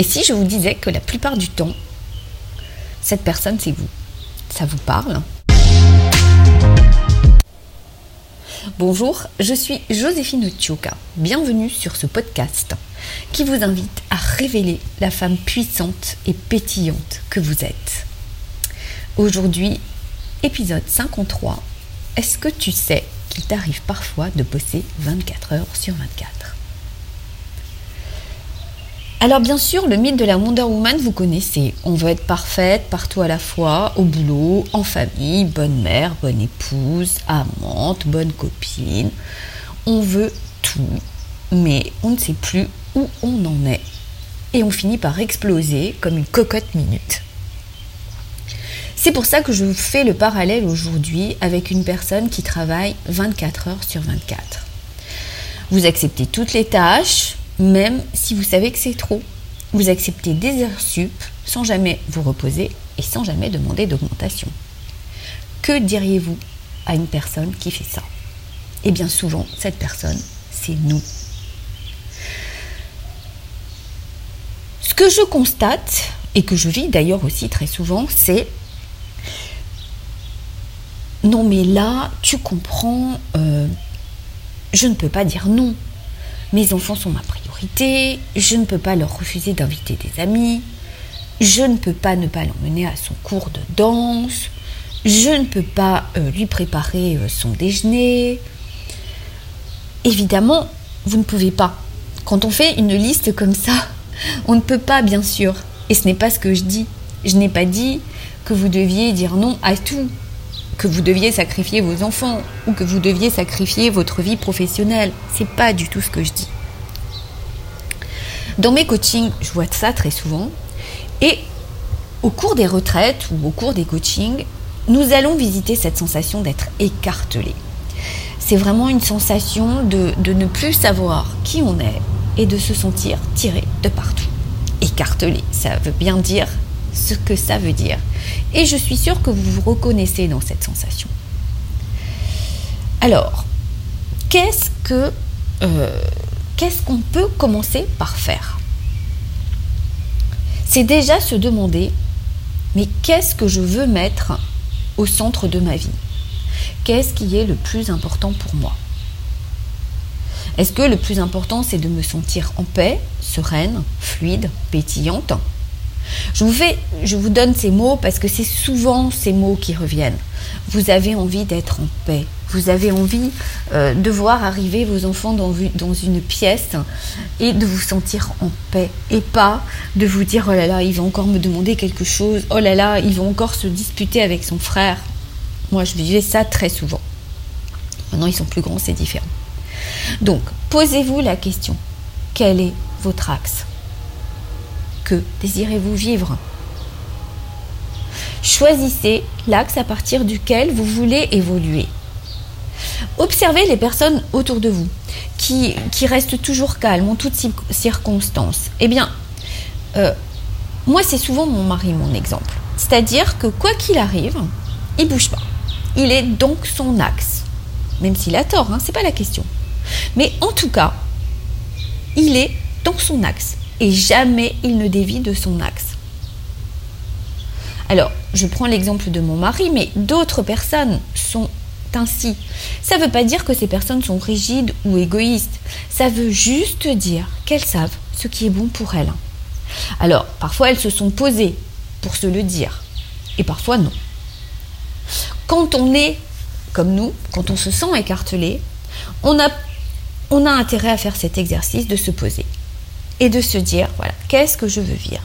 Et si je vous disais que la plupart du temps, cette personne, c'est vous Ça vous parle? Bonjour, je suis Joséphine Otioka. Bienvenue sur ce podcast qui vous invite à révéler la femme puissante et pétillante que vous êtes. Aujourd'hui, épisode 53. Est-ce que tu sais qu'il t'arrive parfois de bosser 24 heures sur 24 alors bien sûr, le mythe de la Wonder Woman, vous connaissez. On veut être parfaite partout à la fois, au boulot, en famille, bonne mère, bonne épouse, amante, bonne copine. On veut tout, mais on ne sait plus où on en est. Et on finit par exploser comme une cocotte minute. C'est pour ça que je vous fais le parallèle aujourd'hui avec une personne qui travaille 24 heures sur 24. Vous acceptez toutes les tâches, même si vous savez que c'est trop. Vous acceptez des heures sup sans jamais vous reposer et sans jamais demander d'augmentation. Que diriez-vous à une personne qui fait ça? Et eh bien souvent, cette personne, c'est nous. Ce que je constate, et que je vis d'ailleurs aussi très souvent, c'est non mais là, tu comprends, euh, je ne peux pas dire non. Mes enfants sont ma priorité, je ne peux pas leur refuser d'inviter des amis, je ne peux pas ne pas l'emmener à son cours de danse, je ne peux pas euh, lui préparer euh, son déjeuner. Évidemment, vous ne pouvez pas. Quand on fait une liste comme ça, on ne peut pas, bien sûr. Et ce n'est pas ce que je dis. Je n'ai pas dit que vous deviez dire non à tout que vous deviez sacrifier vos enfants ou que vous deviez sacrifier votre vie professionnelle. C'est pas du tout ce que je dis. Dans mes coachings, je vois ça très souvent. Et au cours des retraites ou au cours des coachings, nous allons visiter cette sensation d'être écartelé. C'est vraiment une sensation de, ne plus savoir qui on est et de se sentir tiré de partout. Écartelé, ça veut bien dire ce que ça veut dire. Et je suis sûre que vous vous reconnaissez dans cette sensation. Alors, qu'est-ce que euh, qu'est-ce qu'on peut commencer par faire? C'est déjà se demander, mais qu'est-ce que je veux mettre au centre de ma vie? Qu'est-ce qui est le plus important pour moi? Est-ce que le plus important, c'est de me sentir en paix, sereine, fluide, pétillante? Je vous, donne ces mots parce que c'est souvent ces mots qui reviennent. Vous avez envie d'être en paix. Vous avez envie euh, de voir arriver vos enfants dans, dans, une pièce et de vous sentir en paix. Et pas de vous dire oh là là, il va encore me demander quelque chose. Oh là là, il va encore se disputer avec son frère. Moi, je vivais ça très souvent. Maintenant, ils sont plus grands, c'est différent. Donc, posez-vous la question. Quel est votre axe? Que désirez-vous vivre? Choisissez l'axe à partir duquel vous voulez évoluer. Observez les personnes autour de vous qui, restent toujours calmes en toutes circonstances. Eh bien, euh, moi, c'est souvent mon mari, mon exemple. C'est-à-dire que quoi qu'il arrive, il bouge pas. Il est donc son axe. Même s'il a tort, hein, c'est pas la question. Mais en tout cas, il est dans son axe et jamais il ne dévie de son axe. Alors, je prends l'exemple de mon mari, mais d'autres personnes sont ainsi. Ça ne veut pas dire que ces personnes sont rigides ou égoïstes. Ça veut juste dire qu'elles savent ce qui est bon pour elles. Alors, parfois elles se sont posées pour se le dire, et parfois non. Quand on est comme nous, quand on se sent écartelé, on a, intérêt à faire cet exercice de se poser et de se dire, voilà, qu'est-ce que je veux vivre?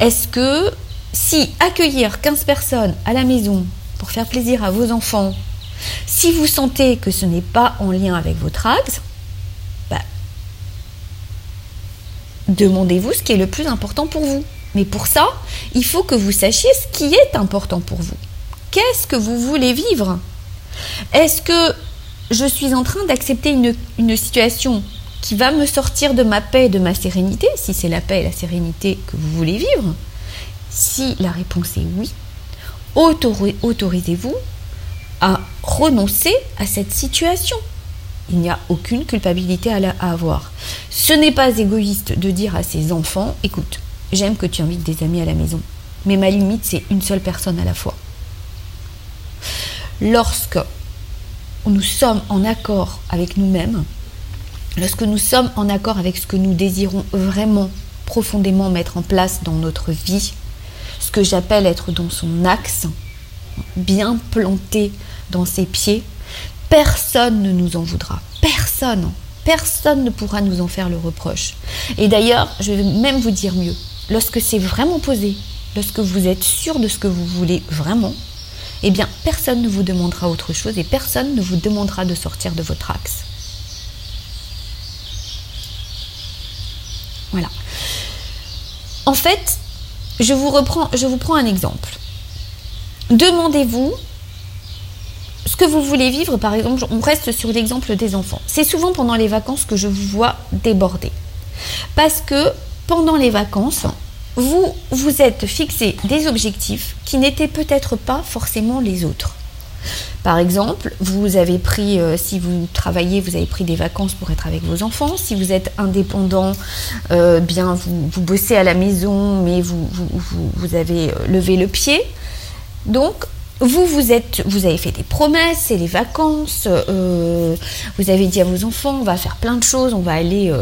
Est-ce que si accueillir 15 personnes à la maison pour faire plaisir à vos enfants, si vous sentez que ce n'est pas en lien avec votre axe, bah, demandez-vous ce qui est le plus important pour vous. Mais pour ça, il faut que vous sachiez ce qui est important pour vous. Qu'est-ce que vous voulez vivre? Est-ce que je suis en train d'accepter une, une situation qui va me sortir de ma paix et de ma sérénité, si c'est la paix et la sérénité que vous voulez vivre Si la réponse est oui, autorisez-vous à renoncer à cette situation. Il n'y a aucune culpabilité à, avoir. Ce n'est pas égoïste de dire à ses enfants, écoute, j'aime que tu invites des amis à la maison, mais ma limite, c'est une seule personne à la fois. Lorsque nous sommes en accord avec nous-mêmes, lorsque nous sommes en accord avec ce que nous désirons vraiment profondément mettre en place dans notre vie, ce que j'appelle être dans son axe, bien planté dans ses pieds, personne ne nous en voudra. Personne. Personne ne pourra nous en faire le reproche. Et d'ailleurs, je vais même vous dire mieux. Lorsque c'est vraiment posé, lorsque vous êtes sûr de ce que vous voulez vraiment, eh bien, personne ne vous demandera autre chose et personne ne vous demandera de sortir de votre axe. Voilà. En fait, je vous je vous prends un exemple. Demandez-vous ce que vous voulez vivre, par exemple, on reste sur l'exemple des enfants. C'est souvent pendant les vacances que je vous vois déborder. Parce que pendant les vacances, vous vous êtes fixé des objectifs qui n'étaient peut-être pas forcément les autres. Par exemple, vous avez pris, euh, si vous travaillez, vous avez pris des vacances pour être avec vos enfants. Si vous êtes indépendant, euh, bien vous, vous, bossez à la maison, mais vous, vous, avez euh, levé le pied. Donc, vous, vous, êtes, vous avez fait des promesses, c'est les vacances, vous avez dit à vos enfants, on va faire plein de choses, on va aller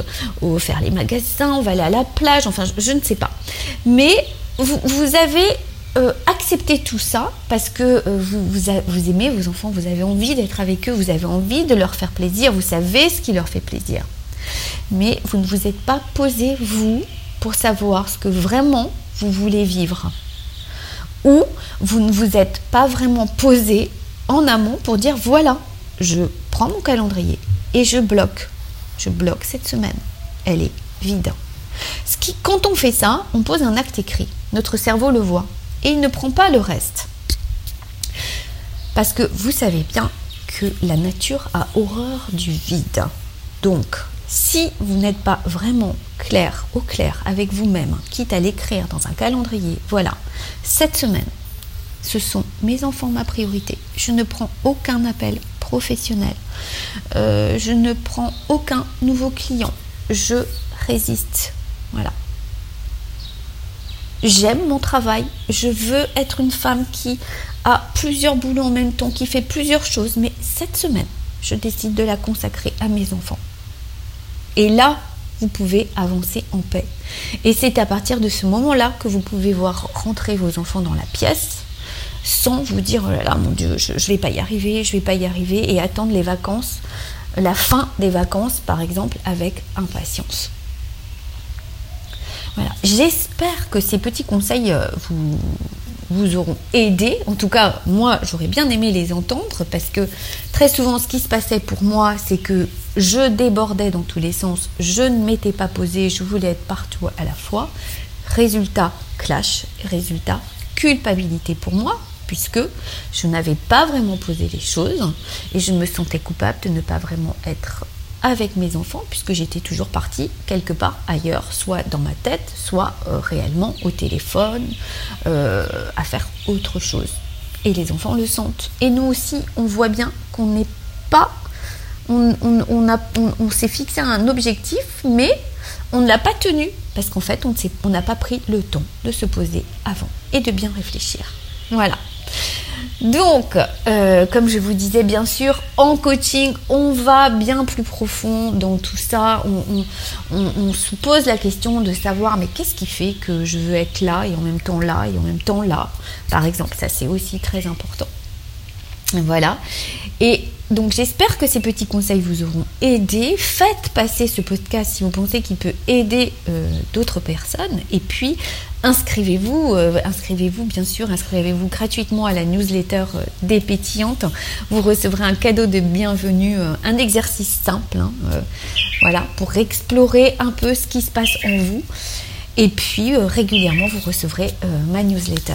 faire les magasins, on va aller à la plage, enfin, je, je ne sais pas. Mais vous, vous avez euh, acceptez tout ça parce que euh, vous, aimez vos enfants, vous avez envie d'être avec eux, vous avez envie de leur faire plaisir, vous savez ce qui leur fait plaisir. Mais vous ne vous êtes pas posé, vous, pour savoir ce que vraiment vous voulez vivre. Ou vous ne vous êtes pas vraiment posé en amont pour dire voilà, je prends mon calendrier et je bloque. Je bloque cette semaine. Elle est vide. Ce quand on fait ça, on pose un acte écrit. Notre cerveau le voit et il ne prend pas le reste. Parce que vous savez bien que la nature a horreur du vide. Donc, si vous n'êtes pas vraiment clair, au clair avec vous-même, quitte à l'écrire dans un calendrier, voilà, cette semaine, ce sont mes enfants ma priorité. Je ne prends aucun appel professionnel. Euh, je ne prends aucun nouveau client. Je résiste. Voilà j'aime mon travail, je veux être une femme qui a plusieurs boulots en même temps, qui fait plusieurs choses, mais cette semaine, je décide de la consacrer à mes enfants. Et là, vous pouvez avancer en paix. Et c'est à partir de ce moment-là que vous pouvez voir rentrer vos enfants dans la pièce sans vous dire oh là mon Dieu, je ne vais pas y arriver, je vais pas y arriver et attendre les vacances, la fin des vacances par exemple avec impatience. J'espère que ces petits conseils euh, vous, vous auront aidé. En tout cas, moi, j'aurais bien aimé les entendre parce que très souvent, ce qui se passait pour moi, c'est que je débordais dans tous les sens, je ne m'étais pas posée, je voulais être partout à la fois. Résultat, clash, résultat, culpabilité pour moi, puisque je n'avais pas vraiment posé les choses et je me sentais coupable de ne pas vraiment être avec mes enfants, puisque j'étais toujours partie quelque part ailleurs, soit dans ma tête, soit euh, réellement au téléphone, euh, à faire autre chose. Et les enfants le sentent. Et nous aussi, on voit bien qu'on n'est pas... On, on, s'est fixé un objectif, mais on ne l'a pas tenu, parce qu'en fait, on n'a pas pris le temps de se poser avant et de bien réfléchir. Voilà. Donc, euh, comme je vous disais, bien sûr, en coaching, on va bien plus profond dans tout ça. On, se pose la question de savoir, mais qu'est-ce qui fait que je veux être là et en même temps là et en même temps là? Par exemple, ça c'est aussi très important. Voilà. Et donc j'espère que ces petits conseils vous auront aidé. Faites passer ce podcast si vous pensez qu'il peut aider euh, d'autres personnes. Et puis inscrivez-vous, euh, inscrivez-vous bien sûr, inscrivez-vous gratuitement à la newsletter euh, des pétillantes. Vous recevrez un cadeau de bienvenue, un exercice simple, hein, voilà, pour explorer un peu ce qui se passe en vous. Et puis régulièrement vous recevrez ma newsletter.